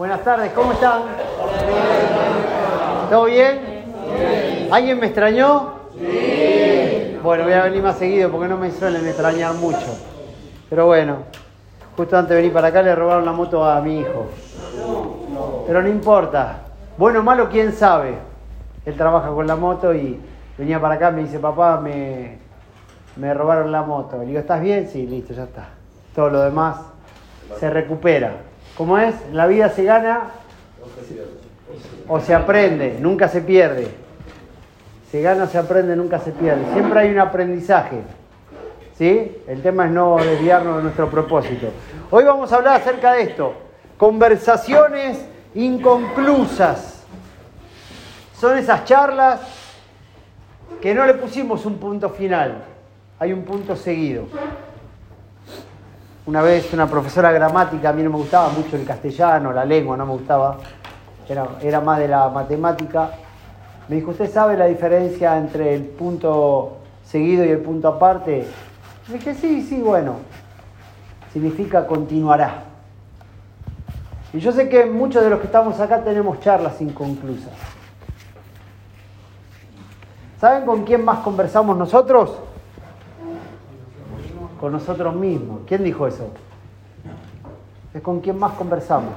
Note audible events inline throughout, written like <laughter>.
Buenas tardes, ¿cómo están? ¿Todo bien? ¿Alguien me extrañó? Sí. Bueno, voy a venir más seguido porque no me suelen extrañar mucho. Pero bueno, justo antes de venir para acá le robaron la moto a mi hijo. Pero no importa. Bueno o malo, quién sabe. Él trabaja con la moto y venía para acá, me dice, papá, me, me robaron la moto. Le digo, ¿estás bien? Sí, listo, ya está. Todo lo demás se recupera. ¿Cómo es? La vida se gana o se aprende, nunca se pierde. Se gana se aprende, nunca se pierde. Siempre hay un aprendizaje. ¿Sí? El tema es no desviarnos de nuestro propósito. Hoy vamos a hablar acerca de esto. Conversaciones inconclusas. Son esas charlas que no le pusimos un punto final. Hay un punto seguido. Una vez una profesora gramática, a mí no me gustaba mucho el castellano, la lengua no me gustaba, era, era más de la matemática. Me dijo, ¿usted sabe la diferencia entre el punto seguido y el punto aparte? Le dije, sí, sí, bueno. Significa continuará. Y yo sé que muchos de los que estamos acá tenemos charlas inconclusas. ¿Saben con quién más conversamos nosotros? Con nosotros mismos. ¿Quién dijo eso? Es con quien más conversamos.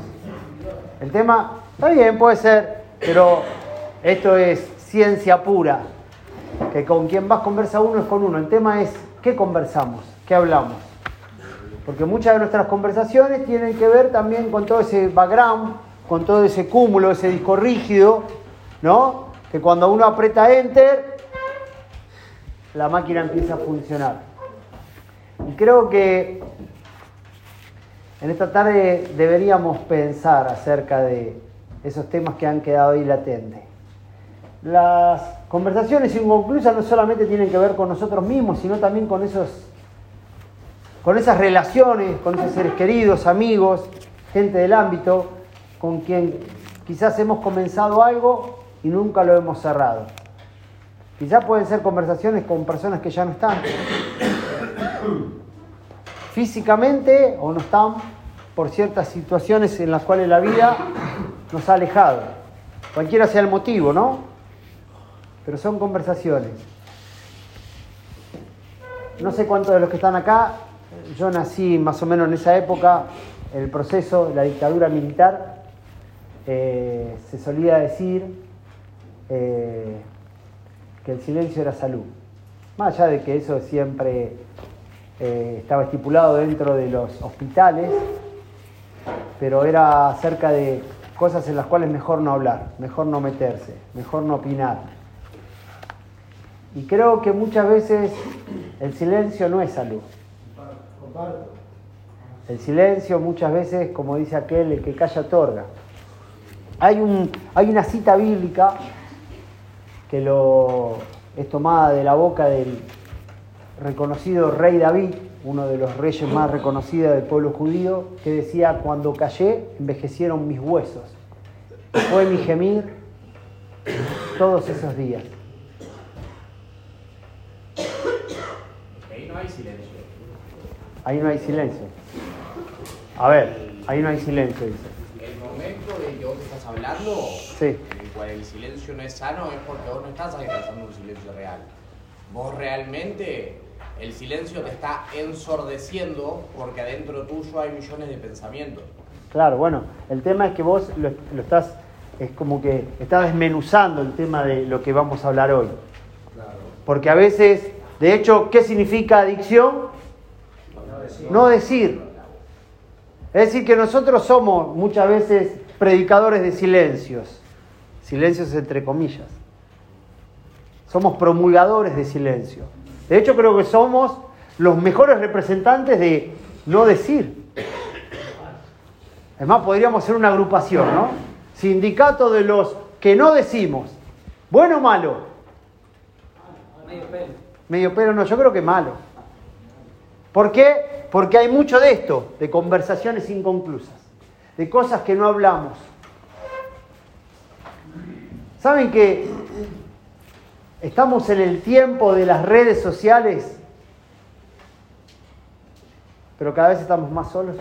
El tema, está bien, puede ser, pero esto es ciencia pura. Que con quien más conversa uno es con uno. El tema es, ¿qué conversamos? ¿Qué hablamos? Porque muchas de nuestras conversaciones tienen que ver también con todo ese background, con todo ese cúmulo, ese disco rígido, ¿no? Que cuando uno aprieta enter, la máquina empieza a funcionar. Y creo que en esta tarde deberíamos pensar acerca de esos temas que han quedado ahí latentes. Las conversaciones inconclusas no solamente tienen que ver con nosotros mismos, sino también con, esos, con esas relaciones, con esos seres queridos, amigos, gente del ámbito, con quien quizás hemos comenzado algo y nunca lo hemos cerrado. Quizás pueden ser conversaciones con personas que ya no están, físicamente o no están por ciertas situaciones en las cuales la vida nos ha alejado. Cualquiera sea el motivo, ¿no? Pero son conversaciones. No sé cuántos de los que están acá, yo nací más o menos en esa época, el proceso la dictadura militar, eh, se solía decir eh, que el silencio era salud. Más allá de que eso siempre eh, estaba estipulado dentro de los hospitales, pero era acerca de cosas en las cuales mejor no hablar, mejor no meterse, mejor no opinar. Y creo que muchas veces el silencio no es salud. El silencio muchas veces, como dice aquel, el que calla otorga. Hay, un, hay una cita bíblica que lo, es tomada de la boca del, reconocido rey David, uno de los reyes más reconocidos del pueblo judío, que decía, cuando callé, envejecieron mis huesos. Fue mi gemir todos esos días. Ahí no hay silencio. Ahí no hay silencio. A ver, ahí no hay silencio, dice. El momento de que vos estás hablando, Sí. en el cual el silencio no es sano, es porque vos no estás alcanzando un silencio real. Vos realmente, el silencio te está ensordeciendo porque adentro tuyo hay millones de pensamientos. Claro, bueno, el tema es que vos lo, lo estás, es como que estás desmenuzando el tema de lo que vamos a hablar hoy. Porque a veces, de hecho, ¿qué significa adicción? No decir. Es decir, que nosotros somos muchas veces predicadores de silencios. Silencios entre comillas. Somos promulgadores de silencio. De hecho, creo que somos los mejores representantes de no decir. Además, podríamos ser una agrupación, ¿no? Sindicato de los que no decimos. ¿Bueno o malo? Medio pelo. Medio pero no, yo creo que malo. ¿Por qué? Porque hay mucho de esto, de conversaciones inconclusas, de cosas que no hablamos. ¿Saben que estamos en el tiempo de las redes sociales? Pero cada vez estamos más solos.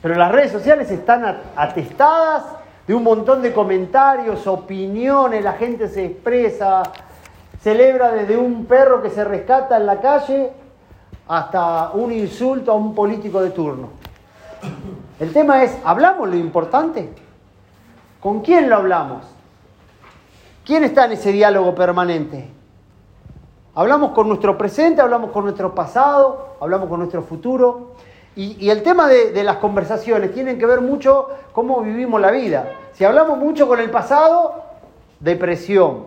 Pero las redes sociales están atestadas de un montón de comentarios, opiniones, la gente se expresa, celebra desde un perro que se rescata en la calle hasta un insulto a un político de turno. El tema es, ¿hablamos lo importante? ¿Con quién lo hablamos? ¿Quién está en ese diálogo permanente? Hablamos con nuestro presente, hablamos con nuestro pasado, hablamos con nuestro futuro. Y, el tema de, de, las conversaciones tienen que ver mucho cómo vivimos la vida. Si hablamos mucho con el pasado, depresión.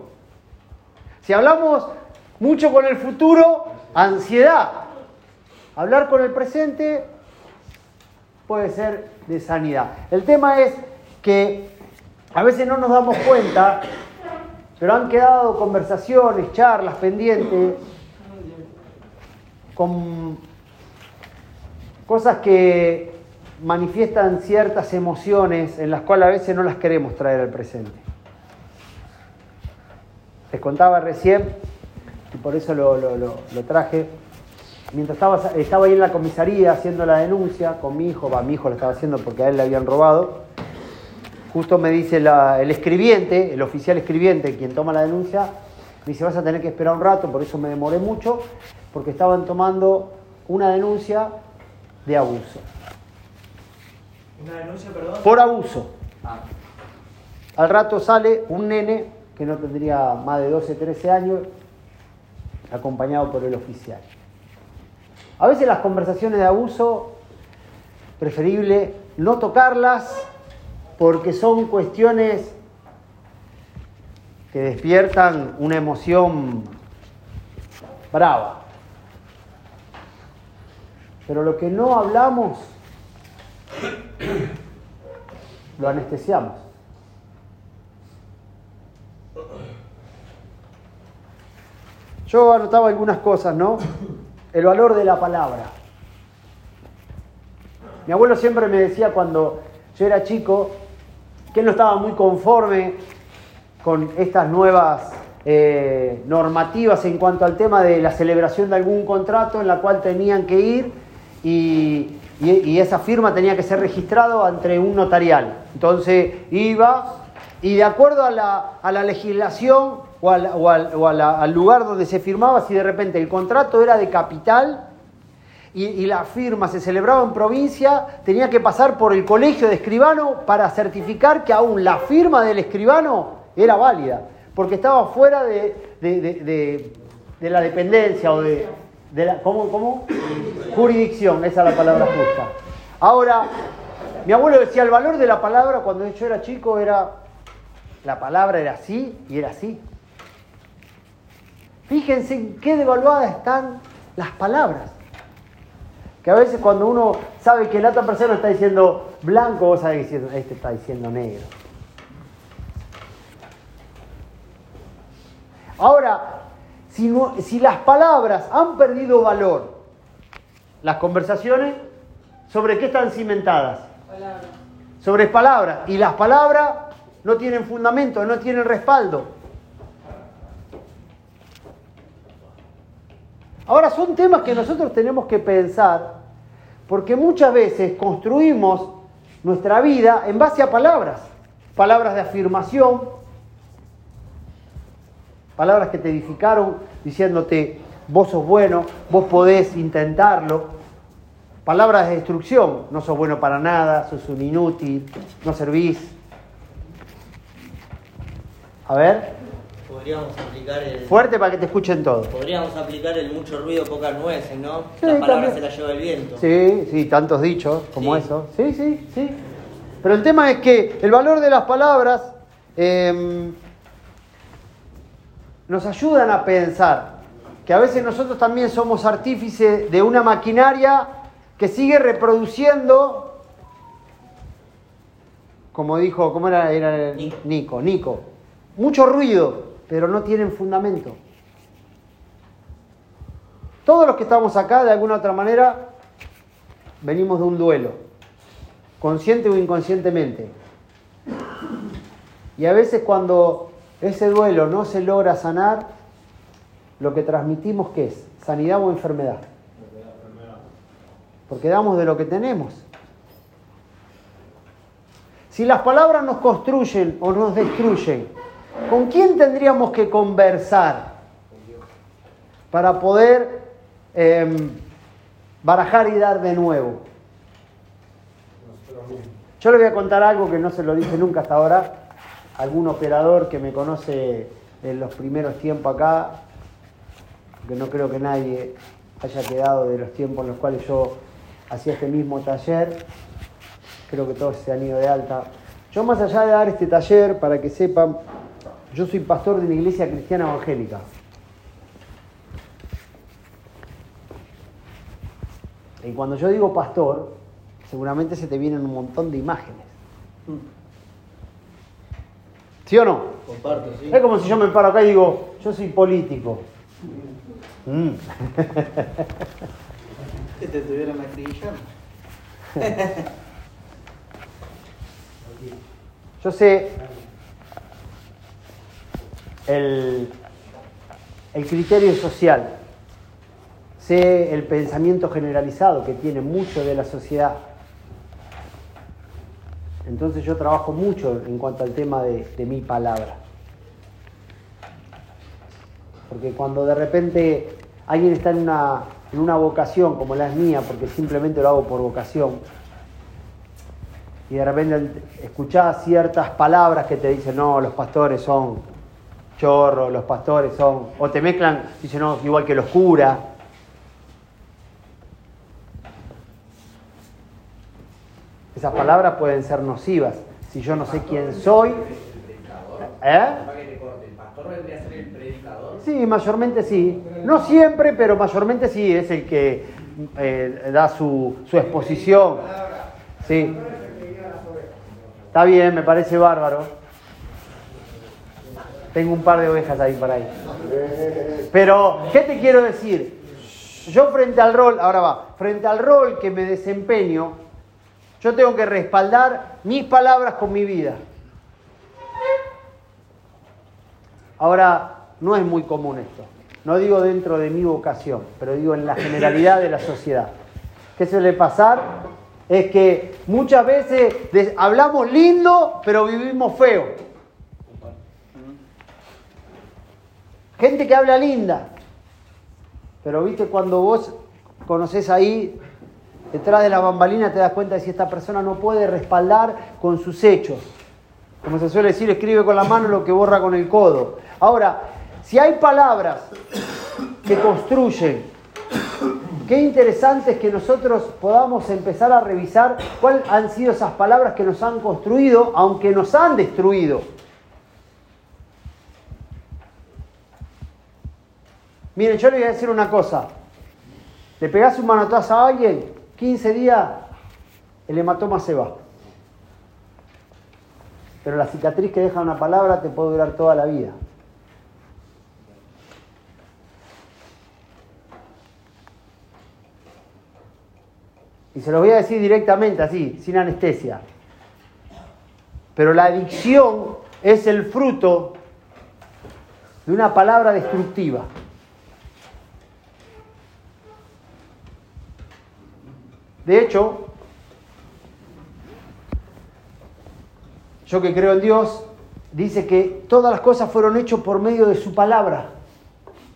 Si hablamos mucho con el futuro, ansiedad. Hablar con el presente puede ser de sanidad. El tema es que a veces no nos damos cuenta, pero han quedado conversaciones, charlas pendientes con cosas que manifiestan ciertas emociones en las cuales a veces no las queremos traer al presente. Les contaba recién, y por eso lo, traje, mientras estaba, estaba ahí en la comisaría haciendo la denuncia con mi hijo, va, mi hijo lo estaba haciendo porque a él le habían robado, justo me dice el escribiente, el oficial escribiente, quien toma la denuncia, me dice, vas a tener que esperar un rato, por eso me demoré mucho, porque estaban tomando una denuncia de abuso. ¿Una denuncia, perdón? Por abuso. Ah. Al rato sale un nene que no tendría más de 12, 13 años, acompañado por el oficial. A veces las conversaciones de abuso, preferible no tocarlas porque son cuestiones que despiertan una emoción brava. Pero lo que no hablamos, lo anestesiamos. Yo anotaba algunas cosas, ¿no? El valor de la palabra. Mi abuelo siempre me decía cuando yo era chico que él no estaba muy conforme con estas nuevas eh, normativas en cuanto al tema de la celebración de algún contrato en la cual tenían que ir y, esa firma tenía que ser registrado ante un notarial. Entonces iba y de acuerdo a la, legislación o, al, lugar donde se firmaba, si de repente el contrato era de capital y, la firma se celebraba en provincia, tenía que pasar por el colegio de escribano para certificar que aún la firma del escribano era válida, porque estaba fuera de la dependencia o de, de la, ¿cómo, ¿Cómo? Jurisdicción, esa es la palabra justa. Ahora, mi abuelo decía, el valor de la palabra cuando yo era chico era, la palabra era así y era así. Fíjense en qué devaluadas están las palabras. Que a veces cuando uno sabe que la otra persona está diciendo blanco, vos sabés que este está diciendo negro. Ahora, si, las palabras han perdido valor, las conversaciones, ¿sobre qué están cimentadas? Sobre palabras. Y las palabras no tienen fundamento, no tienen respaldo. Ahora son temas que nosotros tenemos que pensar porque muchas veces construimos nuestra vida en base a palabras, palabras de afirmación, palabras que te edificaron diciéndote, vos sos bueno, vos podés intentarlo. Palabras de destrucción, no sos bueno para nada, sos un inútil, no servís. A ver. Podríamos aplicar el... Fuerte para que te escuchen todos. Podríamos aplicar el mucho ruido, pocas nueces, ¿no? las palabras se las lleva el viento. Sí, sí, tantos dichos como eso. Sí, sí, sí. Pero el tema es que el valor de las palabras... Em, nos ayudan a pensar que a veces nosotros también somos artífices de una maquinaria que sigue reproduciendo, como dijo, ¿cómo era? era Nico, Nico, mucho ruido, pero no tienen fundamento. Todos los que estamos acá, de alguna otra manera, venimos de un duelo, consciente o inconscientemente. Y a veces cuando ese duelo no se logra sanar, lo que transmitimos ¿qué es? ¿Sanidad o enfermedad? Porque damos de lo que tenemos. Si las palabras nos construyen o nos destruyen, ¿con quién tendríamos que conversar para poder em, barajar y dar de nuevo? Yo le voy a contar algo que no se lo dije nunca hasta ahora. Algún operador que me conoce en los primeros tiempos acá, que no creo que nadie haya quedado de los tiempos en los cuales yo hacía este mismo taller. Creo que todos se han ido de alta. Yo más allá de dar este taller, para que sepan, yo soy pastor de una iglesia cristiana evangélica. Y cuando yo digo pastor, seguramente se te vienen un montón de imágenes. ¿Sí o no? Comparto, sí. Es como si yo me paro acá y digo, yo soy político. Mm. Que te maquillando. Yo sé el, el criterio social, sé el pensamiento generalizado que tiene mucho de la sociedad. Entonces yo trabajo mucho en cuanto al tema de, mi palabra. Porque cuando de repente alguien está en una, en una vocación como la es mía, porque simplemente lo hago por vocación, y de repente escuchás ciertas palabras que te dicen, no, los pastores son chorros, los pastores son, o te mezclan, dicen, no, igual que los curas. Esas palabras pueden ser nocivas. Si yo no sé quién soy, ¿eh? Sí, mayormente sí. No siempre, pero mayormente sí, es el que eh, da su, su exposición. Sí. Está bien, me parece bárbaro. Tengo un par de ovejas ahí para ahí. Pero, ¿qué te quiero decir? Yo frente al rol, ahora va, frente al rol que me desempeño, yo tengo que respaldar mis palabras con mi vida. Ahora, no es muy común esto. No digo dentro de mi vocación, pero digo en la generalidad de la sociedad. ¿Qué suele pasar? Es que muchas veces hablamos lindo, pero vivimos feo. Gente que habla linda, pero viste cuando vos conoces ahí, detrás de la bambalina, te das cuenta de si esta persona no puede respaldar con sus hechos. Como se suele decir, escribe con la mano lo que borra con el codo. Ahora, si hay palabras que construyen, qué interesante es que nosotros podamos empezar a revisar cuáles han sido esas palabras que nos han construido, aunque nos han destruido. Miren, yo le voy a decir una cosa. Le pegás un manotazo a alguien, 15 días, el hematoma se va. Pero la cicatriz que deja una palabra te puede durar toda la vida. Y se los voy a decir directamente así, sin anestesia. Pero la adicción es el fruto de una palabra destructiva. De hecho, yo que creo en Dios, dice que todas las cosas fueron hechas por medio de su palabra.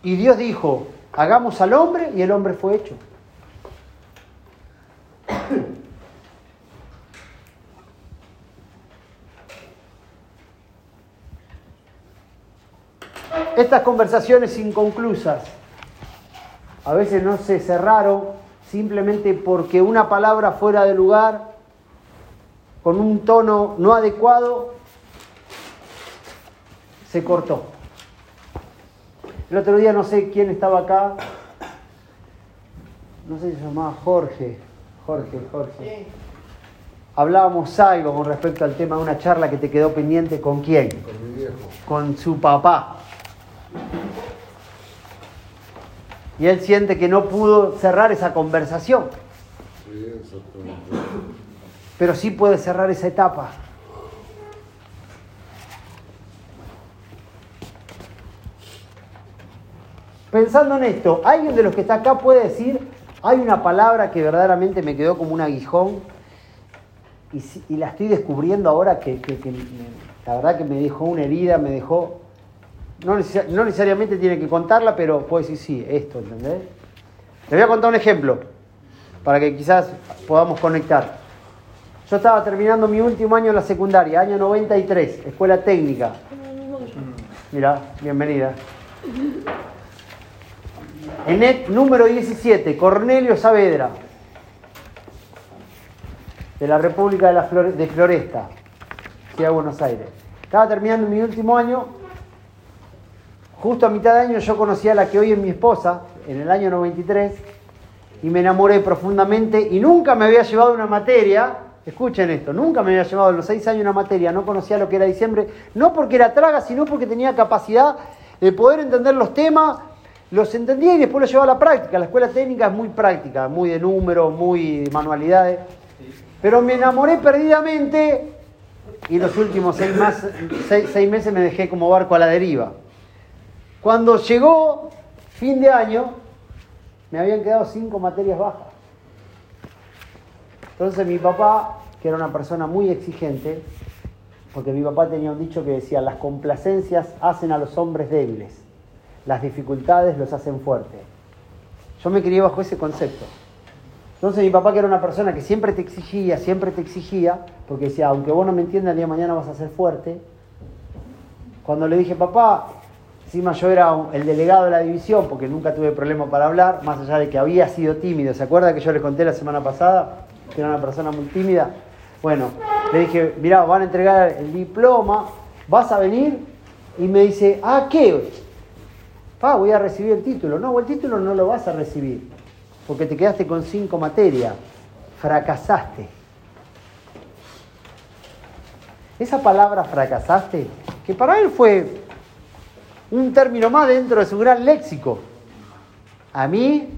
Y Dios dijo, hagamos al hombre y el hombre fue hecho. Estas conversaciones inconclusas a veces no se cerraron simplemente porque una palabra fuera de lugar, con un tono no adecuado, se cortó. El otro día no sé quién estaba acá, no sé si se llamaba Jorge, Jorge, Jorge. Hablábamos algo con respecto al tema de una charla que te quedó pendiente con quién, Con mi viejo. con su papá. Y él siente que no pudo cerrar esa conversación, pero sí puede cerrar esa etapa. Pensando en esto, ¿alguien de los que está acá puede decir, hay una palabra que verdaderamente me quedó como un aguijón y, la estoy descubriendo ahora que, la verdad que me dejó una herida, me dejó... No, necesa- no necesariamente tiene que contarla, pero puedo decir sí, esto, ¿entendés? Le voy a contar un ejemplo para que quizás podamos conectar. Yo estaba terminando mi último año en la secundaria, año 93, escuela técnica. Mira, bienvenida. ENET número 17, Cornelio Saavedra, de la República de, la Flore- de Floresta, Ciudad de Buenos Aires. Estaba terminando mi último año. Justo a mitad de año yo conocí a la que hoy es mi esposa, en el año 93, y me enamoré profundamente y nunca me había llevado una materia, escuchen esto, nunca me había llevado en los seis años una materia, no conocía lo que era diciembre, no porque era traga, sino porque tenía capacidad de poder entender los temas, los entendía y después los llevaba a la práctica. La escuela técnica es muy práctica, muy de números, muy de manualidades, pero me enamoré perdidamente y los últimos seis, más- seis- seis meses me dejé como barco a la deriva. Cuando llegó fin de año, me habían quedado cinco materias bajas. Entonces mi papá, que era una persona muy exigente, porque mi papá tenía un dicho que decía, las complacencias hacen a los hombres débiles, las dificultades los hacen fuertes. Yo me crié bajo ese concepto. Entonces mi papá, que era una persona que siempre te exigía, siempre te exigía, porque decía, aunque vos no me entiendas, el día de mañana vas a ser fuerte. Cuando le dije, papá, encima yo era el delegado de la división, porque nunca tuve problema para hablar, más allá de que había sido tímido. ¿Se acuerda que yo le conté la semana pasada que era una persona muy tímida? Bueno, le dije, mirá, van a entregar el diploma, vas a venir, y me dice, ah, ¿qué? Pa, voy a recibir el título. No, el título no lo vas a recibir, porque te quedaste con cinco materias, fracasaste. Esa palabra fracasaste, que para él fue un término más dentro de su gran léxico. A mí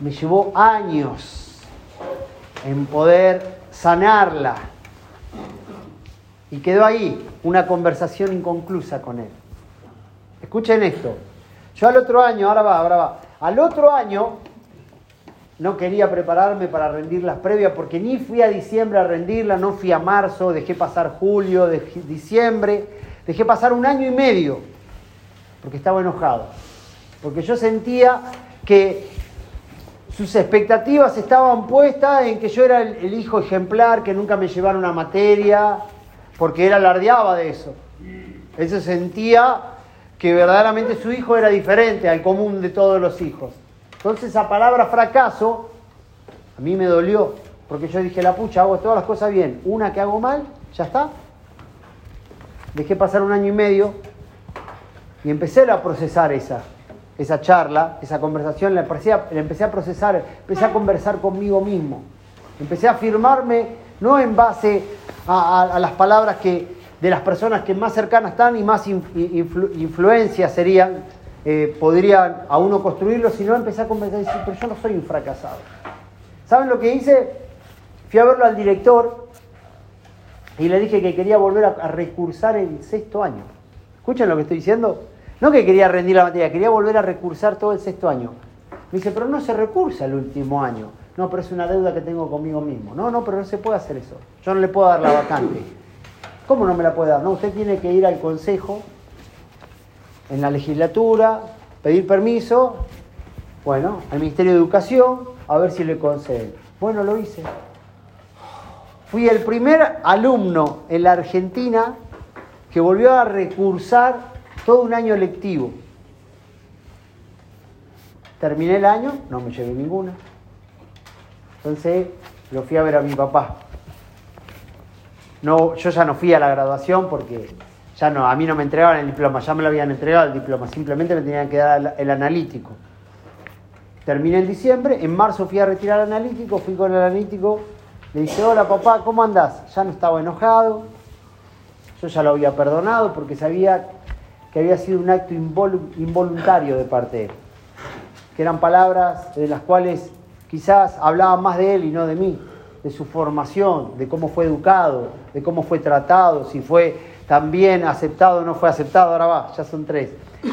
me llevó años en poder sanarla. Y quedó ahí una conversación inconclusa con él. Escuchen esto. Yo al otro año, ahora va, ahora va. Al otro año no quería prepararme para rendir las previas porque ni fui a diciembre a rendirla, no fui a marzo, dejé pasar julio, diciembre, dejé pasar un año y medio porque estaba enojado. Porque yo sentía que sus expectativas estaban puestas en que yo era el, hijo ejemplar, que nunca me llevara una materia, porque él alardeaba de eso. Él se sentía que verdaderamente su hijo era diferente al común de todos los hijos. Entonces esa palabra fracaso a mí me dolió, porque yo dije, la pucha, hago todas las cosas bien, una que hago mal, ya está. Dejé pasar un año y medio y empecé a procesar esa, esa charla, esa conversación, la empecé, a, empecé a procesar, empecé a conversar conmigo mismo. Empecé a afirmarme no en base a, las palabras que, de las personas que más cercanas están y más in- influ- influencias serían, eh, podrían a uno construirlo, sino empecé a conversar y decir, pero yo no soy un fracasado. ¿Saben lo que hice? Fui a verlo al director y le dije que quería volver a, recursar el sexto año. ¿Escuchan lo que estoy diciendo? No que quería rendir la materia, quería volver a recursar todo el sexto año. Me dice, pero no se recursa el último año. No, pero es una deuda que tengo conmigo mismo. No, no, pero no se puede hacer eso. Yo no le puedo dar la vacante. ¿Cómo no me la puede dar? No, usted tiene que ir al consejo, en la legislatura, pedir permiso, bueno, al Ministerio de Educación, a ver si le conceden. Bueno, lo hice. Fui el primer alumno en la Argentina que volvió a recursar todo un año lectivo. Terminé el año, no me llevé ninguna. Entonces lo fui a ver a mi papá. No, yo ya no fui a la graduación porque ya no, a mí no me entregaban el diploma, ya me lo habían entregado el diploma, simplemente me tenían que dar el, analítico. Terminé en diciembre, en marzo fui a retirar el analítico, fui con el analítico, le dije, hola papá, ¿cómo andás? Ya no estaba enojado, yo ya lo había perdonado porque sabía que había sido un acto involu- involuntario de parte de él, que eran palabras de las cuales quizás hablaban más de él y no de mí, de su formación, de cómo fue educado, de cómo fue tratado, si fue también aceptado o no fue aceptado, ahora va, ya son tres.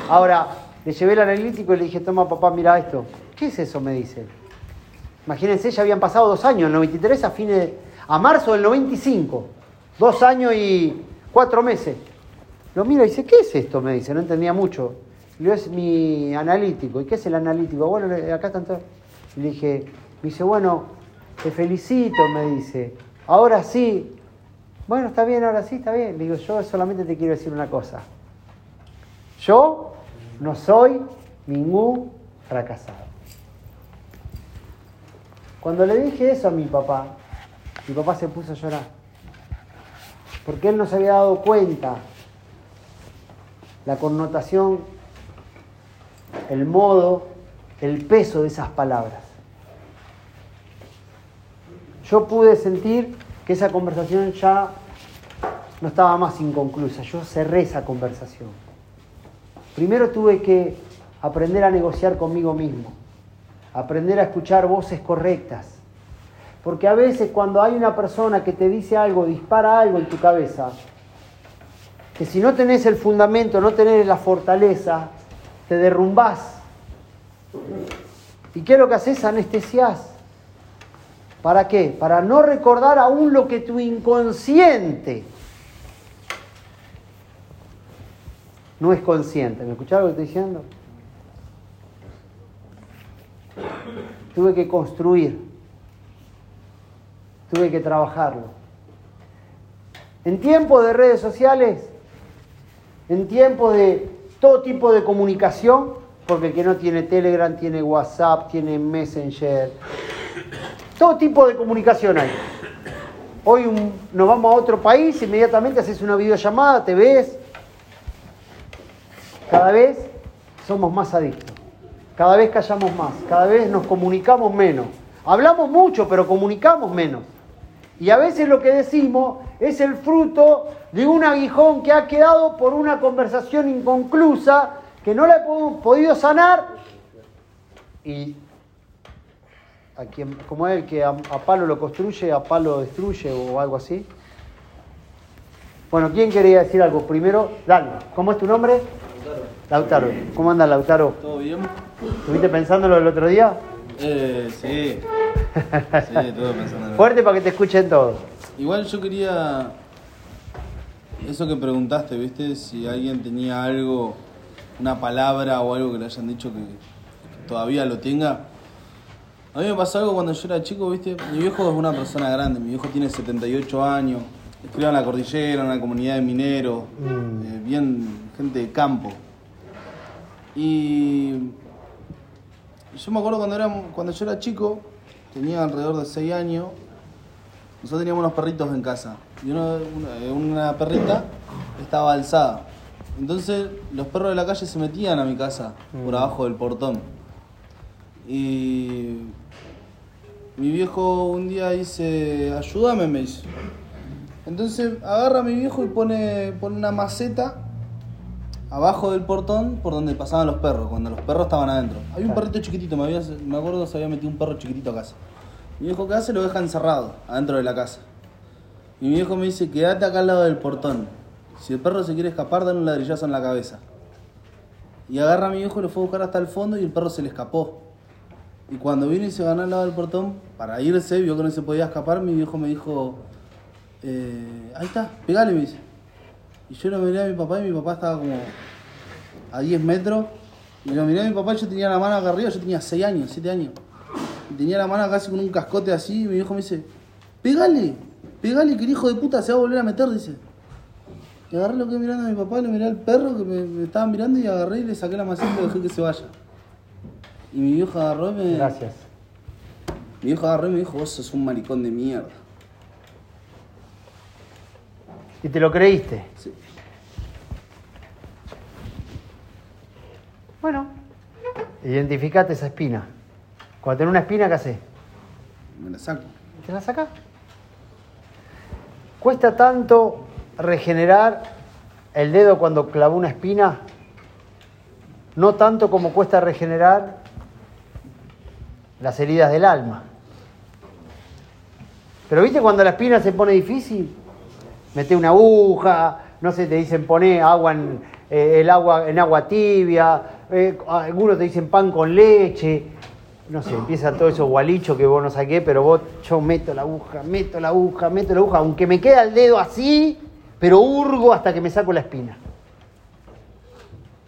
Ahora, le llevé el analítico y le dije, toma papá, mira esto. ¿Qué es eso? me dice. Imagínense, ya habían pasado dos años, el 93 a fines, a marzo del 95, dos años y cuatro meses. Lo mira y dice, ¿qué es esto? Me dice, no entendía mucho. Le digo, es mi analítico. ¿Y qué es el analítico? Bueno, acá están todos. Le dije, me dice, bueno, te felicito, me dice. Ahora sí. Bueno, está bien, ahora sí, está bien. Le digo, yo solamente te quiero decir una cosa. Yo no soy ningún fracasado. Cuando le dije eso a mi papá, mi papá se puso a llorar. Porque él no se había dado cuenta la connotación, el modo, el peso de esas palabras. Yo pude sentir que esa conversación ya no estaba más inconclusa. Yo cerré esa conversación. Primero tuve que aprender a negociar conmigo mismo, aprender a escuchar voces correctas. Porque a veces cuando hay una persona que te dice algo, dispara algo en tu cabeza, que si no tenés el fundamento, no tenés la fortaleza, te derrumbás. ¿Y qué es lo que haces? Anestesiás. ¿Para qué? Para no recordar aún lo que tu inconsciente no es consciente. ¿Me escucharon lo que estoy diciendo? Tuve que construir, tuve que trabajarlo. En tiempo de redes sociales, en tiempo de todo tipo de comunicación, porque el que no tiene Telegram tiene WhatsApp, tiene Messenger, todo tipo de comunicación hay. Hoy nos vamos a otro país, inmediatamente haces una videollamada, te ves. Cada vez somos más adictos, cada vez callamos más, cada vez nos comunicamos menos. Hablamos mucho, pero comunicamos menos. Y a veces lo que decimos es el fruto de un aguijón que ha quedado por una conversación inconclusa que no la hemos podido sanar y a quien, como es el que a, palo lo construye, a palo destruye o algo así. Bueno, ¿quién quería decir algo? Primero, dale, ¿cómo es tu nombre? Lautaro. ¿Cómo anda Lautaro? ¿Todo bien? ¿Estuviste pensándolo el otro día? Eh, sí. <laughs> Sí, todo pensando en Fuerte para que te escuchen todos. Igual yo quería. Eso que preguntaste, ¿viste? Si alguien tenía algo, una palabra o algo que le hayan dicho que, que todavía lo tenga. A mí me pasó algo cuando yo era chico, ¿viste? Mi viejo es una persona grande, mi viejo tiene 78 años, escribe en la cordillera, en una comunidad de mineros, eh, bien gente de campo. Y yo me acuerdo cuando, era, cuando yo era chico, tenía alrededor de 6 años, nosotros teníamos unos perritos en casa. Y uno- una, una perrita estaba alzada. Entonces los perros de la calle se metían a mi casa por abajo del portón. Y mi viejo un día dice, ayúdame, me dice. Entonces agarra a mi viejo y pone, pone una maceta abajo del portón por donde pasaban los perros, cuando los perros estaban adentro. Hay un perrito chiquitito, me, había- me acuerdo se había metido un perro chiquitito a casa. Mi viejo, ¿qué hace? Lo deja encerrado, adentro de la casa. Y mi viejo me dice, quédate acá al lado del portón. Si el perro se quiere escapar, dale un ladrillazo en la cabeza. Y agarra a mi viejo y lo fue a buscar hasta el fondo y el perro se le escapó. Y cuando vino y se ganó al lado del portón, para irse, vio que no se podía escapar, mi viejo me dijo, eh, ahí está, pegale, me dice. Y yo lo miré a mi papá y mi papá estaba como a 10 metros. Y lo miré a mi papá y yo tenía la mano acá arriba, yo tenía 6 años, 7 años. Y tenía la mano casi con un cascote así y mi viejo me dice, pegale, pegale que el hijo de puta se va a volver a meter, dice. Y agarré lo que mirando a mi papá, lo miré al perro que me, me estaba mirando y agarré y le saqué la maceta y dejé que se vaya. Y mi viejo agarró y me... Gracias. Mi viejo agarró y me dijo, vos sos un maricón de mierda. ¿Y te lo creíste? Sí. Bueno, identificate esa espina. Cuando tenés una espina, ¿qué haces? Me la saco. ¿Te la sacás? ¿Cuesta tanto regenerar el dedo cuando clavó una espina? No tanto como cuesta regenerar las heridas del alma. Pero viste cuando la espina se pone difícil, mete una aguja, no sé, te dicen poné agua en, eh, el agua en agua tibia, eh, algunos te dicen pan con leche. no sé, empieza todo eso gualicho que vos no saqué, pero vos, yo meto la aguja, meto la aguja, meto la aguja, aunque me queda el dedo así, pero hurgo hasta que me saco la espina.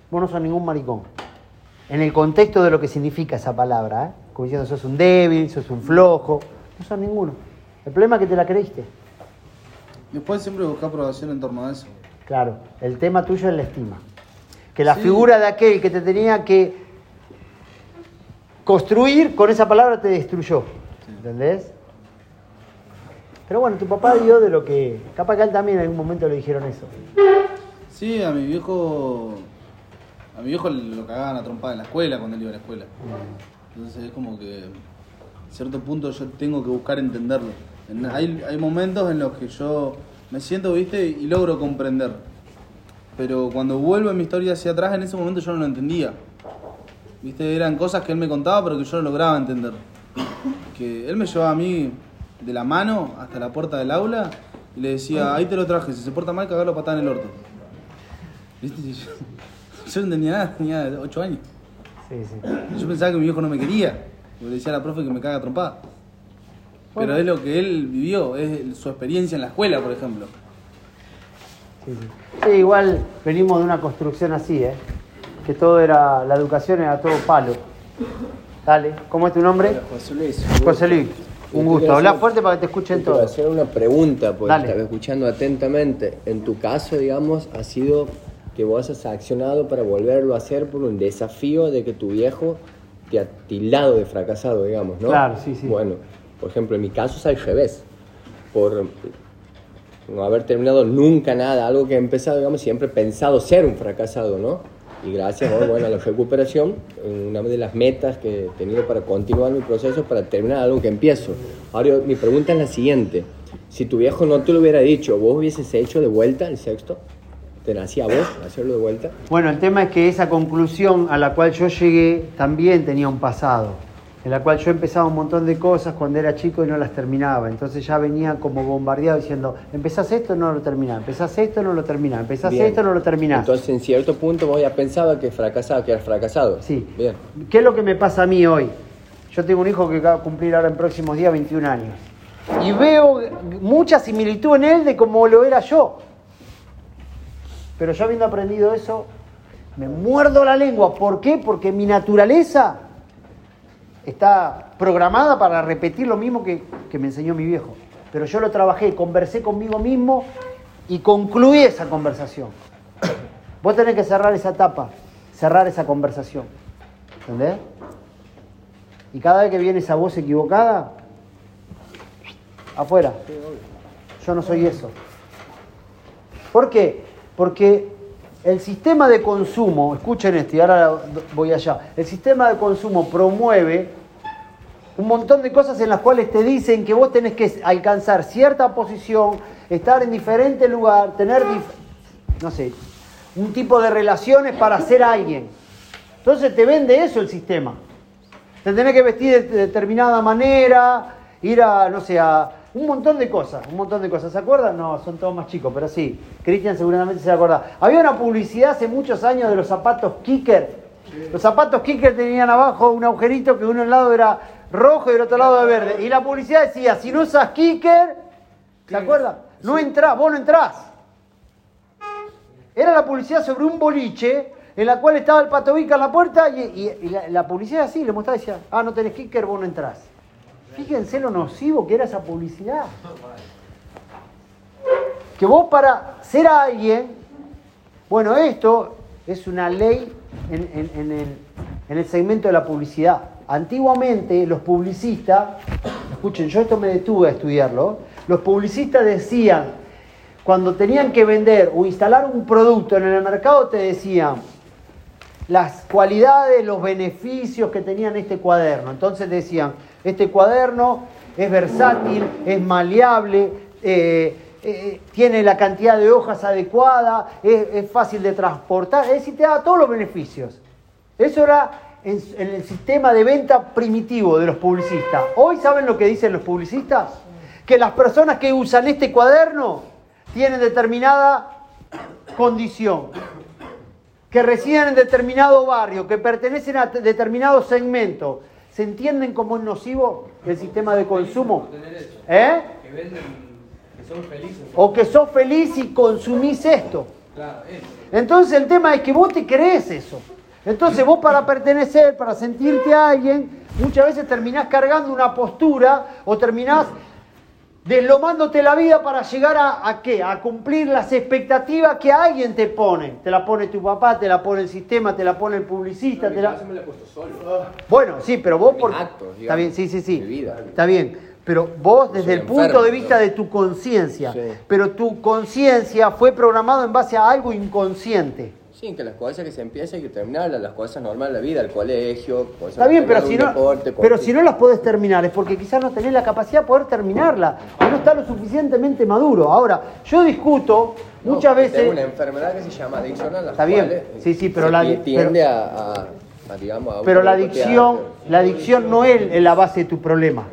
Vos no sos ningún maricón. En el contexto de lo que significa esa palabra, ¿eh? como diciendo sos un débil, sos un flojo, no sos ninguno. El problema es que te la creíste. Después siempre buscar aprobación en torno a eso. Claro, el tema tuyo es la estima. Que la Sí. figura de aquel que te tenía que construir con esa palabra te destruyó. ¿Entendés? Pero bueno, tu papá dio de lo que. Capaz que a él también en algún momento le dijeron eso. Sí, a mi viejo. A mi viejo lo cagaban a trompada en la escuela cuando él iba a la escuela. Entonces es como que. A cierto punto yo tengo que buscar entenderlo. En- Hay, hay momentos en los que yo me siento, viste, y logro comprender. Pero cuando vuelvo en mi historia hacia atrás, en ese momento yo no lo entendía. Viste, eran cosas que él me contaba, pero que yo no lograba entender. Que él me llevaba a mí de la mano hasta la puerta del aula y le decía, ahí te lo traje, si se porta mal, cagarlo patada en el orto. ¿Viste? Yo, <laughs> yo no entendía nada, tenía 8 años. Sí, sí. Yo pensaba que mi viejo no me quería. Porque le decía a la profe que me caga trompada. Pero es lo que él vivió, es su experiencia en la escuela, por ejemplo. Sí, sí. Sí, igual venimos de una construcción así, ¿eh? Que todo era. La educación era todo palo. Dale, ¿cómo es tu nombre? José Luis. José Luis. Un gusto. quiero Habla fuerte para que te escuchen Te quiero todos. hacer una pregunta, porque Dale. estaba escuchando atentamente. En tu caso, digamos, ha sido que vos has accionado para volverlo a hacer por un desafío de que tu viejo te ha tildado de fracasado, digamos, ¿no? Claro, sí, sí. Bueno, por ejemplo, en mi caso es al revés. Por no haber terminado nunca nada, algo que he empezado, digamos, siempre he pensado ser un fracasado, ¿no? Y gracias ¿no? bueno, a la recuperación, una de las metas que he tenido para continuar mi proceso, para terminar algo que empiezo. Ahora, mi pregunta es la siguiente. Si tu viejo no te lo hubiera dicho, ¿vos hubieses hecho de vuelta el sexto? ¿Te nacía vos hacerlo de vuelta? Bueno, el tema es que esa conclusión a la cual yo llegué también tenía un pasado, en la cual yo empezaba un montón de cosas cuando era chico y no las terminaba. Entonces ya venía como bombardeado diciendo, empezás esto, no lo terminás, empezás esto, no lo terminás, empezás Bien. esto, no lo terminás. Entonces, en cierto punto, vos ya pensabas que fracasaba, que eras fracasado. Sí. Bien. ¿Qué es lo que me pasa a mí hoy? Yo tengo un hijo que va a cumplir ahora en próximos días 21 años. Y veo mucha similitud en él de como lo era yo. Pero yo habiendo aprendido eso, me muerdo la lengua. ¿Por qué? Porque mi naturaleza está programada para repetir lo mismo que, que me enseñó mi viejo. Pero yo lo trabajé, conversé conmigo mismo y concluí esa conversación. Vos tenés que cerrar esa etapa, cerrar esa conversación. ¿Entendés? Y cada vez que viene esa voz equivocada, afuera. Yo no soy eso. ¿Por qué? Porque el sistema de consumo, escuchen esto y ahora voy allá, el sistema de consumo promueve un montón de cosas en las cuales te dicen que vos tenés que alcanzar cierta posición, estar en diferente lugar, tener, no sé, un tipo de relaciones para ser alguien. Entonces te vende eso el sistema. Te tenés que vestir de determinada manera, ir a, no sé, a un montón de cosas, un montón de cosas. ¿Se acuerdan? No, son todos más chicos, pero sí. Cristian seguramente se acuerda. Había una publicidad hace muchos años de los zapatos Kicker. Los zapatos Kicker tenían abajo un agujerito que uno al lado era rojo y el otro lado era verde. Y la publicidad decía, si no usas Kicker, ¿se acuerdan? No entrás, vos no entrás. Era la publicidad sobre un boliche en la cual estaba el Pato Vica en la puerta y, y- y la, la publicidad así, le mostraba y decía, ah, no tenés kicker, vos no entrás. Fíjense lo nocivo que era esa publicidad. Que vos para ser alguien, bueno, esto es una ley en, en- el segmento de la publicidad. Antiguamente los publicistas, escuchen, yo esto me detuve a estudiarlo, los publicistas decían, cuando tenían que vender o instalar un producto en el mercado, te decían las cualidades, los beneficios que tenían este cuaderno. Entonces decían, este cuaderno es versátil, es maleable, eh, eh, tiene la cantidad de hojas adecuada, es, fácil de transportar, es decir, te da todos los beneficios. Eso era en el sistema de venta primitivo de los publicistas. Hoy, ¿saben lo que dicen los publicistas? Que las personas que usan este cuaderno tienen determinada condición, que residen en determinado barrio, que pertenecen a te- determinado segmento, se entienden como es nocivo el sistema de consumo. ¿Eh? Felices. O que sos feliz y consumís esto. Entonces el tema es que vos te crees eso. Entonces vos para pertenecer, para sentirte a alguien, muchas veces terminás cargando una postura o terminás deslomándote la vida para llegar a, a qué? A cumplir las expectativas que alguien te pone. Te la pone tu papá, te la pone el sistema, te la pone el publicista, te la... me la he puesto solo. Bueno, sí, pero vos por... actos, digamos, Está bien, sí, sí, sí. vida. Está bien. Pero vos desde el enfermo, punto de vista de tu conciencia, Sí. pero tu conciencia fue programado en base a algo inconsciente. Sí, que las cosas que se empiezan hay que terminarlas, las cosas normales de la vida, el colegio, cosas Está bien, pero si, no, deporte, pero si no las podés terminar es porque quizás no tenés la capacidad de poder terminarla o no está lo suficientemente maduro. Ahora, yo discuto No, muchas que Tengo veces... una enfermedad que se llama adicción a las Está bien, sí, sí, pero se la- pero- tiende a, a- a, digamos, a Pero la adicción, la adicción no es la base de tu problema.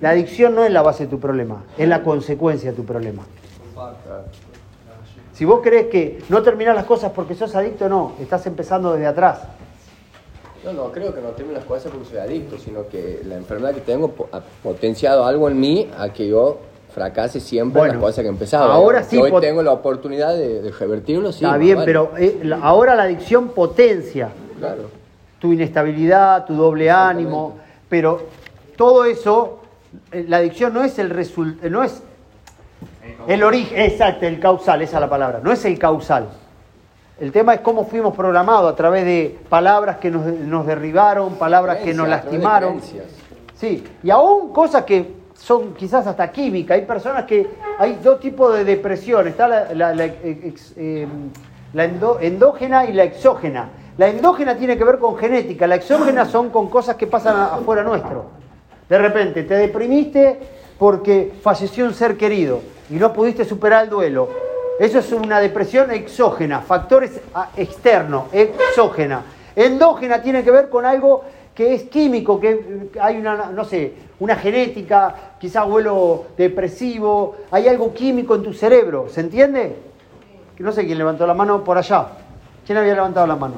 La adicción no es la base de tu problema, es la consecuencia de tu problema. Si vos crees que no terminás las cosas porque sos adicto, no, estás empezando desde atrás. No, no, creo que no termino las cosas porque soy adicto, sino que la enfermedad que tengo ha potenciado algo en mí a que yo fracase siempre en las cosas que he empezado. ahora ¿eh? sí Hoy tengo la oportunidad de, de revertirlo, sí. Está bien, vale. pero eh, la- ahora la adicción potencia Claro. tu inestabilidad, tu doble ánimo, pero todo eso, eh, la adicción no es el resultado, no es el origen, exacto, el causal, esa es la palabra, no es el causal. El tema es cómo fuimos programados a través de palabras que nos, nos derribaron, palabras que nos lastimaron. Sí, y aún cosas que son quizás hasta químicas. Hay personas que hay dos tipos de depresión. Está la, la- la ex- eh, la endo- endógena y la exógena. La endógena tiene que ver con genética, la exógena son con cosas que pasan afuera nuestro. De repente te deprimiste porque falleció un ser querido y no pudiste superar el duelo. Eso es una depresión exógena, factores ah, externos, exógena. Endógena tiene que ver con algo que es químico, que eh, hay una, no sé, una genética, quizás vuelo depresivo, hay algo químico en tu cerebro, ¿se entiende? No sé quién levantó la mano por allá. ¿Quién había levantado la mano?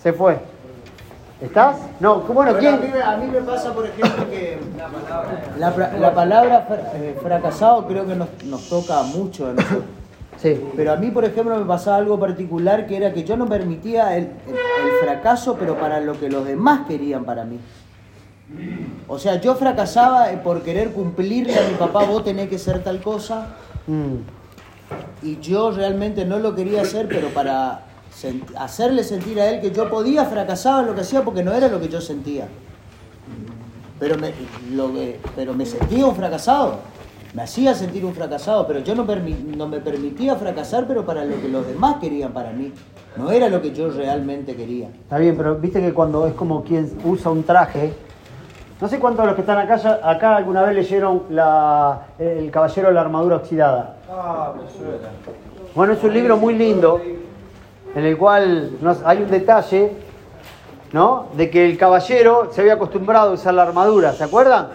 Se fue. ¿Estás? No, bueno, Bueno, ¿quién? a, mí, me- a mí me pasa, por ejemplo, que la, pra- la palabra fra- eh, fracasado creo que nos, nos toca mucho a nosotros. Sí. Pero a mí, por ejemplo, me pasaba algo particular que era que yo no permitía el, el- el fracaso, pero para lo que los demás querían para mí. O sea, yo fracasaba eh, por querer cumplirle a mi papá, vos tenés que ser tal cosa, Mm. y yo realmente no lo quería hacer, pero para hacerle sentir a él que yo podía fracasar en lo que hacía porque no era lo que yo sentía. Pero me, lo que- pero me sentía un fracasado, me hacía sentir un fracasado, pero yo no, permi- no me permitía fracasar, pero para lo que los demás querían para mí. No era lo que yo realmente quería. Está bien, pero viste que cuando es como quien usa un traje, no sé cuántos de los que están acá, ya- acá alguna vez leyeron la, El Caballero de la Armadura Oxidada. Ah, me suena. Bueno, es un libro muy lindo en el cual nos- hay un detalle, ¿no? De que el caballero se había acostumbrado a usar la armadura, ¿se acuerdan?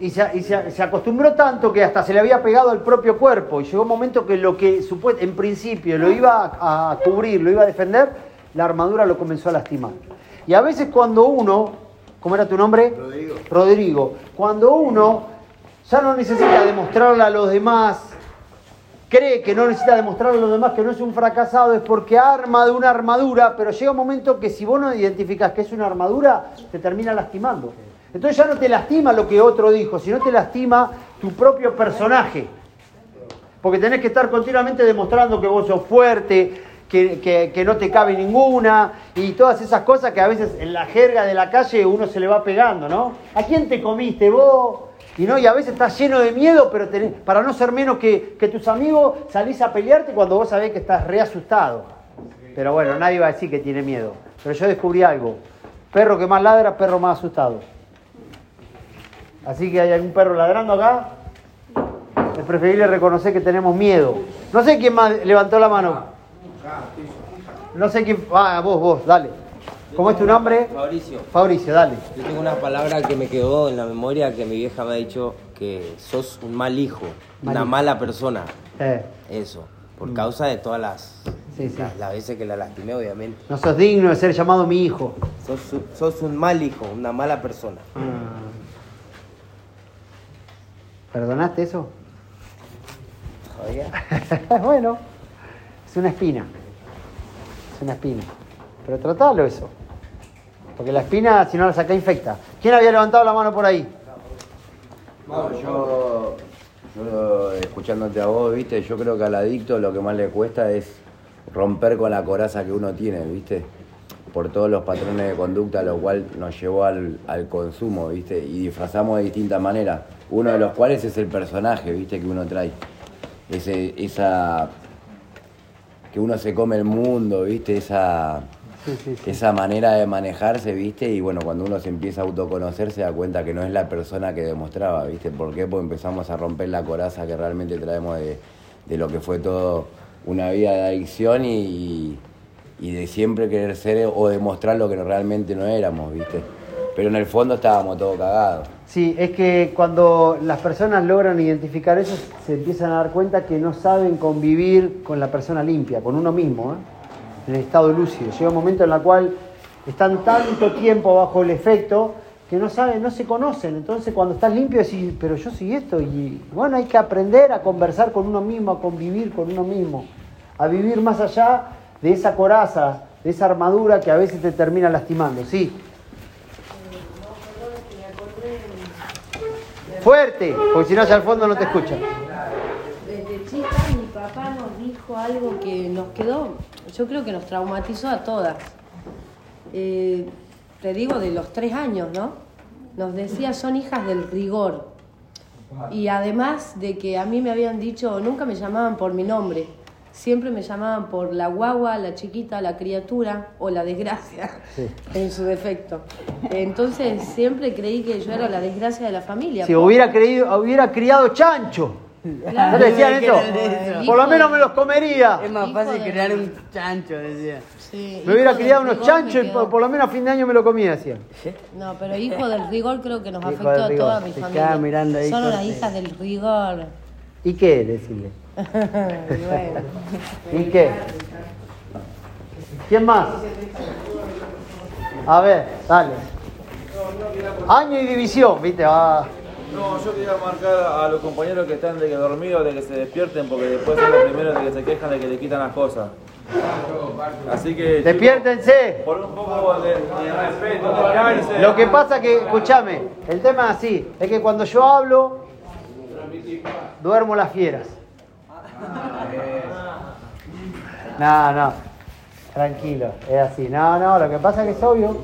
Y, se, y se- se acostumbró tanto que hasta se le había pegado al propio cuerpo y llegó un momento que lo que en principio lo iba a, a cubrir, lo iba a defender, la armadura lo comenzó a lastimar. Y a veces cuando uno, ¿cómo era tu nombre? Rodrigo. Rodrigo, cuando uno ya no necesita demostrarle a los demás cree que no necesita demostrarle a los demás que no es un fracasado es porque arma de una armadura, pero llega un momento que si vos no identificás que es una armadura, te termina lastimando. Entonces ya no te lastima lo que otro dijo, sino te lastima tu propio personaje. Porque tenés que estar continuamente demostrando que vos sos fuerte, que, que- que no te cabe ninguna, y todas esas cosas que a veces en la jerga de la calle uno se le va pegando, ¿no? ¿A quién te comiste vos? Y, no, y a veces estás lleno de miedo, pero tenés- para no ser menos que, que tus amigos salís a pelearte cuando vos sabés que estás re asustado. Pero bueno, nadie va a decir que tiene miedo. Pero yo descubrí algo. Perro que más ladra, perro más asustado. Así que hay algún perro ladrando acá. Es preferible reconocer que tenemos miedo. No sé quién más levantó la mano. No sé quién. Ah, vos, vos, dale. ¿Cómo es tu nombre? Mauricio, Fabricio, dale. yo tengo una palabra que me quedó en la memoria que mi vieja me ha dicho que sos un mal hijo, Mal una hijo. mala persona. Eh, Eso, por causa de todas las sí, Sí, sí. Las, las veces que la lastimé, obviamente. No sos digno de ser llamado mi hijo. Sos, sos un mal hijo, una mala persona. Ah. ¿Perdonaste eso? Todavía. <laughs> bueno, es una espina. Es una espina. Pero tratalo eso. Porque la espina, si no la saca, infecta. ¿Quién había levantado la mano por ahí? No, yo, yo escuchándote a vos, viste, yo creo que al adicto lo que más le cuesta es romper con la coraza que uno tiene, viste, por todos los patrones de conducta, lo cual nos llevó al, al consumo, viste, y disfrazamos de distintas maneras, uno de los cuales es el personaje, viste, que uno trae, esa, que uno se come el mundo, viste, esa... Sí, sí, sí. Esa manera de manejarse, ¿viste? Y bueno, cuando uno se empieza a autoconocer se da cuenta que no es la persona que demostraba, ¿viste? ¿Por qué? Porque empezamos a romper la coraza que realmente traemos de, de lo que fue todo una vida de adicción y, y de siempre querer ser o demostrar lo que realmente no éramos, ¿viste? Pero en el fondo estábamos todos cagados. Sí, es que cuando las personas logran identificar eso, se empiezan a dar cuenta que no saben convivir con la persona limpia, con uno mismo, ¿eh? En el estado lúcido. Llega un momento en el cual están tanto tiempo bajo el efecto que no saben, no se conocen. Entonces cuando estás limpio decís, pero yo soy esto. Y bueno, hay que aprender a conversar con uno mismo, a convivir con uno mismo, a vivir más allá de esa coraza, de esa armadura que a veces te termina lastimando. Sí. Fuerte, porque si no allá al fondo no te escuchan. Desde chica mi papá nos dijo algo que nos quedó, yo creo que nos traumatizó a todas. Eh, te digo de los tres años, ¿no? Nos decía son hijas del rigor. Y además de que a mí me habían dicho, nunca me llamaban por mi nombre, siempre me llamaban por la guagua, la chiquita, la criatura o la desgracia, <laughs> en su defecto. Entonces siempre creí que yo era la desgracia de la familia. Si hubiera creído, hubiera criado chancho. Claro. ¿No te decían eso? Por lo menos me los comería. Es más fácil de- crear un chancho, decía. Sí, Me hubiera criado unos chanchos y por, por lo menos a fin de año me lo comía, decían. No, pero hijo del rigor creo que nos Hijo afectó a toda mi familia. mirando ahí con- las hijas del rigor. ¿Y qué decirle? <laughs> bueno. ¿Y qué? ¿Quién más? A ver, dale. Año y división, viste, ah. No, yo quería marcar a los compañeros que están de que dormidos, de que se despierten, porque después son los primeros de que se quejan de que le quitan las cosas. Así que. Despiértense. Por un poco de, de respeto. Lo que pasa que, escúchame, el tema es así, es que cuando yo hablo, duermo las fieras. No, no, tranquilo, es así. No, no, lo que pasa es que es obvio.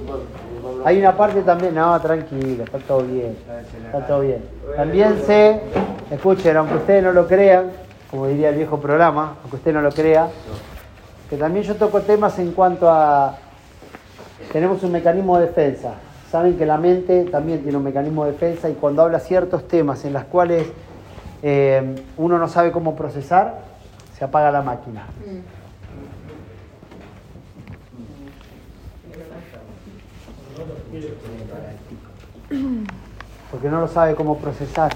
Hay una parte también, no, tranquilo, está todo bien, está todo bien. También sé, escuchen, aunque ustedes no lo crean, como diría el viejo programa, aunque usted no lo crea, que también yo toco temas en cuanto a tenemos un mecanismo de defensa. Saben que la mente también tiene un mecanismo de defensa y cuando habla ciertos temas en los cuales eh, uno no sabe cómo procesar, se apaga la máquina. Porque no lo sabe cómo procesar,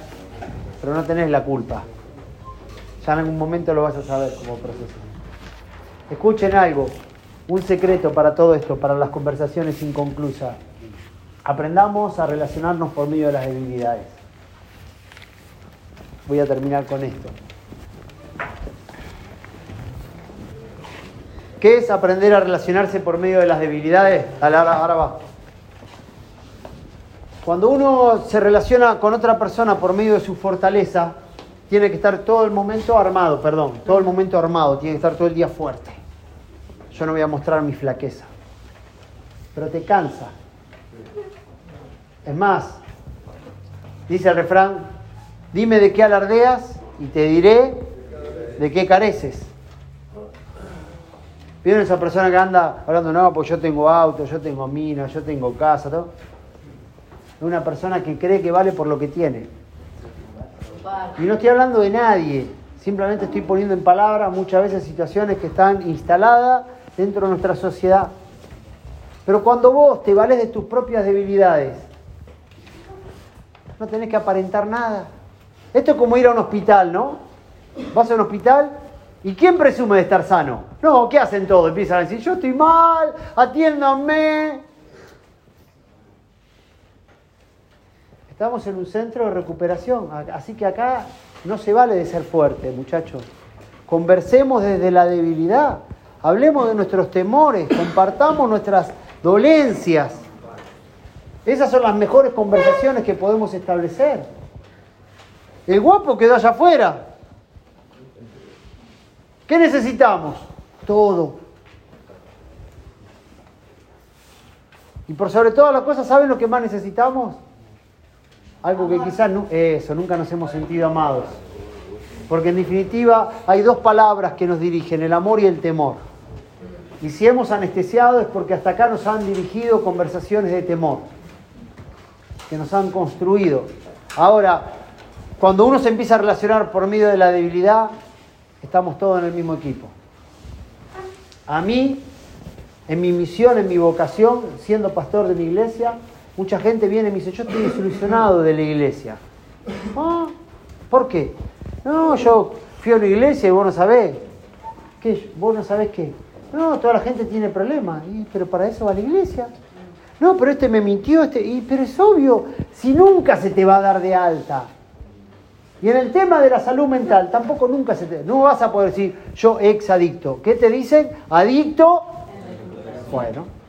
pero no tenés la culpa. Ya en algún momento lo vas a saber cómo procesar. Escuchen algo, un secreto para todo esto, para las conversaciones inconclusas. Aprendamos a relacionarnos por medio de las debilidades. Voy a terminar con esto. ¿Qué es aprender a relacionarse por medio de las debilidades? Ahora va. Cuando uno se relaciona con otra persona por medio de su fortaleza, tiene que estar todo el momento armado, perdón, todo el momento armado, tiene que estar todo el día fuerte. Yo no voy a mostrar mi flaqueza, pero te cansa. Es más, dice el refrán, dime de qué alardeas y te diré de qué careces. ¿Vieron esa persona que anda hablando, no, pues yo tengo auto, yo tengo mina, yo tengo casa, todo? Es una persona que cree que vale por lo que tiene. Y no estoy hablando de nadie, simplemente estoy poniendo en palabras muchas veces situaciones que están instaladas dentro de nuestra sociedad. Pero cuando vos te vales de tus propias debilidades, no tenés que aparentar nada. Esto es como ir a un hospital, ¿no? Vas a un hospital ¿Y quién presume de estar sano? No, ¿qué hacen todos? Empiezan a decir, yo estoy mal, atiéndanme. Estamos en un centro de recuperación, así que acá no se vale de ser fuerte, muchachos. Conversemos desde la debilidad, hablemos de nuestros temores, compartamos nuestras dolencias. Esas son las mejores conversaciones que podemos establecer. El guapo quedó allá afuera. ¿Qué necesitamos? Todo. Y por sobre todas las cosas, ¿saben lo que más necesitamos? Algo que quizás no, eso, nunca nos hemos sentido amados. Porque en definitiva hay dos palabras que nos dirigen, el amor y el temor. Y si hemos anestesiado es porque hasta acá nos han dirigido conversaciones de temor, que nos han construido. Ahora, cuando uno se empieza a relacionar por medio de la debilidad, estamos todos en el mismo equipo. A mí, en mi misión, en mi vocación, siendo pastor de mi iglesia, Mucha gente viene y me dice, yo estoy desilusionado de la iglesia. Ah, ¿Por qué? No, yo fui a una iglesia y vos no sabés. ¿Qué? ¿Vos no sabés qué? No, toda la gente tiene problemas. pero para eso va a la iglesia. No, pero este me mintió, este. Y, pero es obvio, si nunca se te va a dar de alta. Y en el tema de la salud mental, tampoco nunca se te. No vas a poder decir yo ex adicto. ¿Qué te dicen? Adicto. Bueno.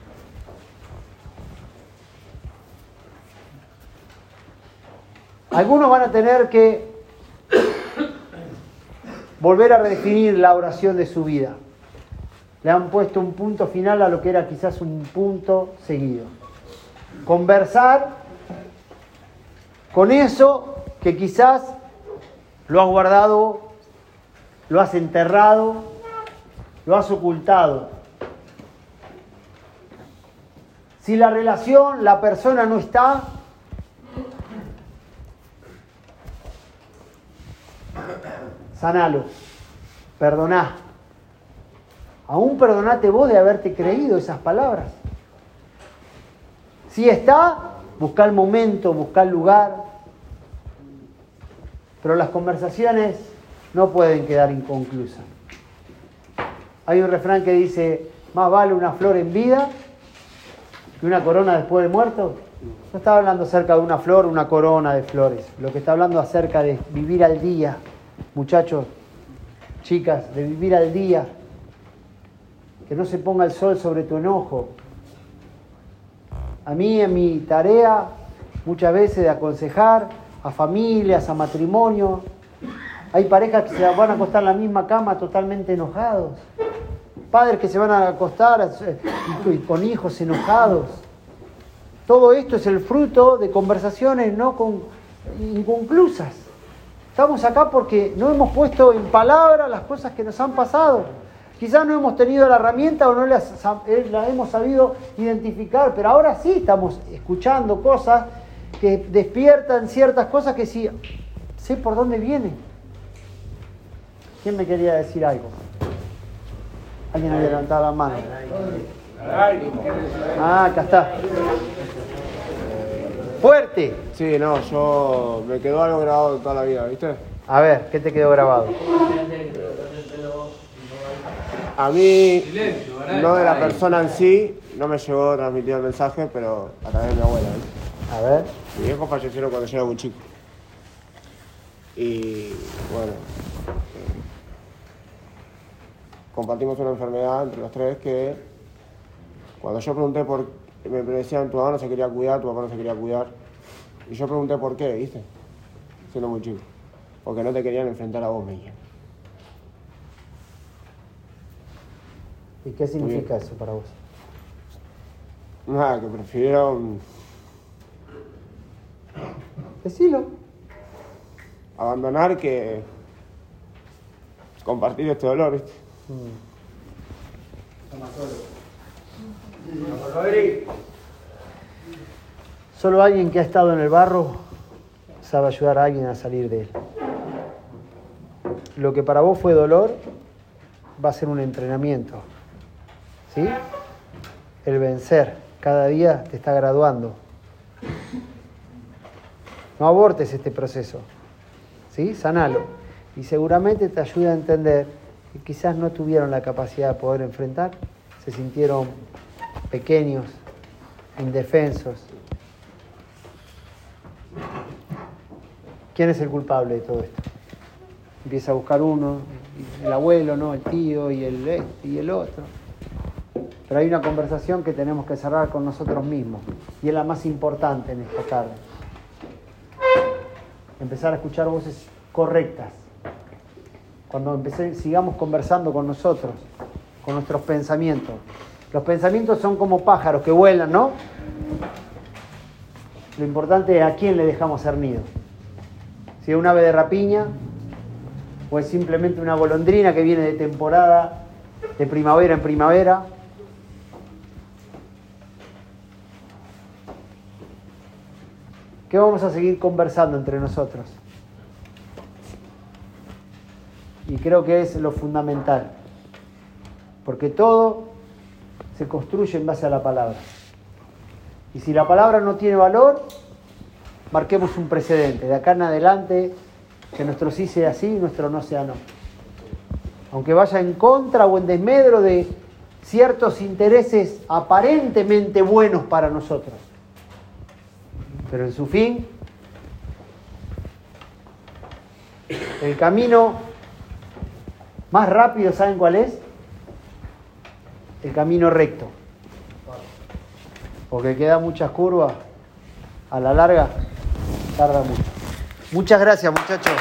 Algunos van a tener que volver a redefinir la oración de su vida. Le han puesto un punto final a lo que era quizás un punto seguido. Conversar con eso que quizás lo has guardado, lo has enterrado, lo has ocultado. Si la relación, la persona no está, sanalo, perdoná. Aún perdonate vos de haberte creído esas palabras. Si está, busca el momento, busca el lugar. Pero las conversaciones no pueden quedar inconclusas. Hay un refrán que dice, más vale una flor en vida que una corona después de muerto. No estaba hablando acerca de una flor, una corona de flores. Lo que está hablando acerca de vivir al día, muchachos, chicas, de vivir al día, que no se ponga el sol sobre tu enojo. A mí en mi tarea, muchas veces de aconsejar a familias, a matrimonios, hay parejas que se van a acostar en la misma cama totalmente enojados, padres que se van a acostar eh, con hijos enojados. Todo esto es el fruto de conversaciones no inconclusas. Estamos acá porque no hemos puesto en palabra las cosas que nos han pasado. Quizás no hemos tenido la herramienta o no eh, la, hemos sabido identificar, pero ahora sí estamos escuchando cosas que despiertan ciertas cosas que sí sé por dónde vienen. ¿Quién me quería decir algo? Alguien había levantado la mano. Ah, acá está. Fuerte. Sí, no, yo me quedó algo grabado toda la vida, ¿viste? A ver, ¿qué te quedó grabado? A mí, no de la persona en sí, no me llegó transmitir el mensaje, pero a través de mi abuela. ¿viste? A ver. Mi viejo falleció cuando yo era muy chico. Y bueno, eh, compartimos una enfermedad entre los tres que cuando yo pregunté por me decían, tu mamá no se quería cuidar, tu papá no se quería cuidar. Y yo pregunté por qué, ¿viste? Siendo muy chico. Porque no te querían enfrentar a vos, me ¿Y qué significa eso para vos? Nada, que prefirieron... Decilo. Abandonar que compartir este dolor, ¿viste? Mm. Solo alguien que ha estado en el barro sabe ayudar a alguien a salir de él. Lo que para vos fue dolor va a ser un entrenamiento. ¿Sí? El vencer cada día te está graduando. No abortes este proceso. ¿Sí? Sanalo. Y seguramente te ayuda a entender que quizás no tuvieron la capacidad de poder enfrentar, se sintieron pequeños, indefensos. ¿Quién es el culpable de todo esto? Empieza a buscar uno, el abuelo, ¿no? el tío y el este y el otro. Pero hay una conversación que tenemos que cerrar con nosotros mismos y es la más importante en esta tarde. Empezar a escuchar voces correctas. Cuando empecé, sigamos conversando con nosotros, con nuestros pensamientos. Los pensamientos son como pájaros que vuelan, ¿no? Lo importante es a quién le dejamos ser nido. Si es un ave de rapiña o es simplemente una golondrina que viene de temporada, de primavera en primavera. ¿Qué vamos a seguir conversando entre nosotros? Y creo que es lo fundamental, porque todo se construye en base a la palabra. Y si la palabra no tiene valor, marquemos un precedente. De acá en adelante, que nuestro sí sea sí y nuestro no sea no. Aunque vaya en contra o en desmedro de ciertos intereses aparentemente buenos para nosotros. Pero en su fin, el camino más rápido, ¿saben cuál es? El camino recto. Porque queda muchas curvas, a la larga tarda mucho. Muchas gracias, muchachos.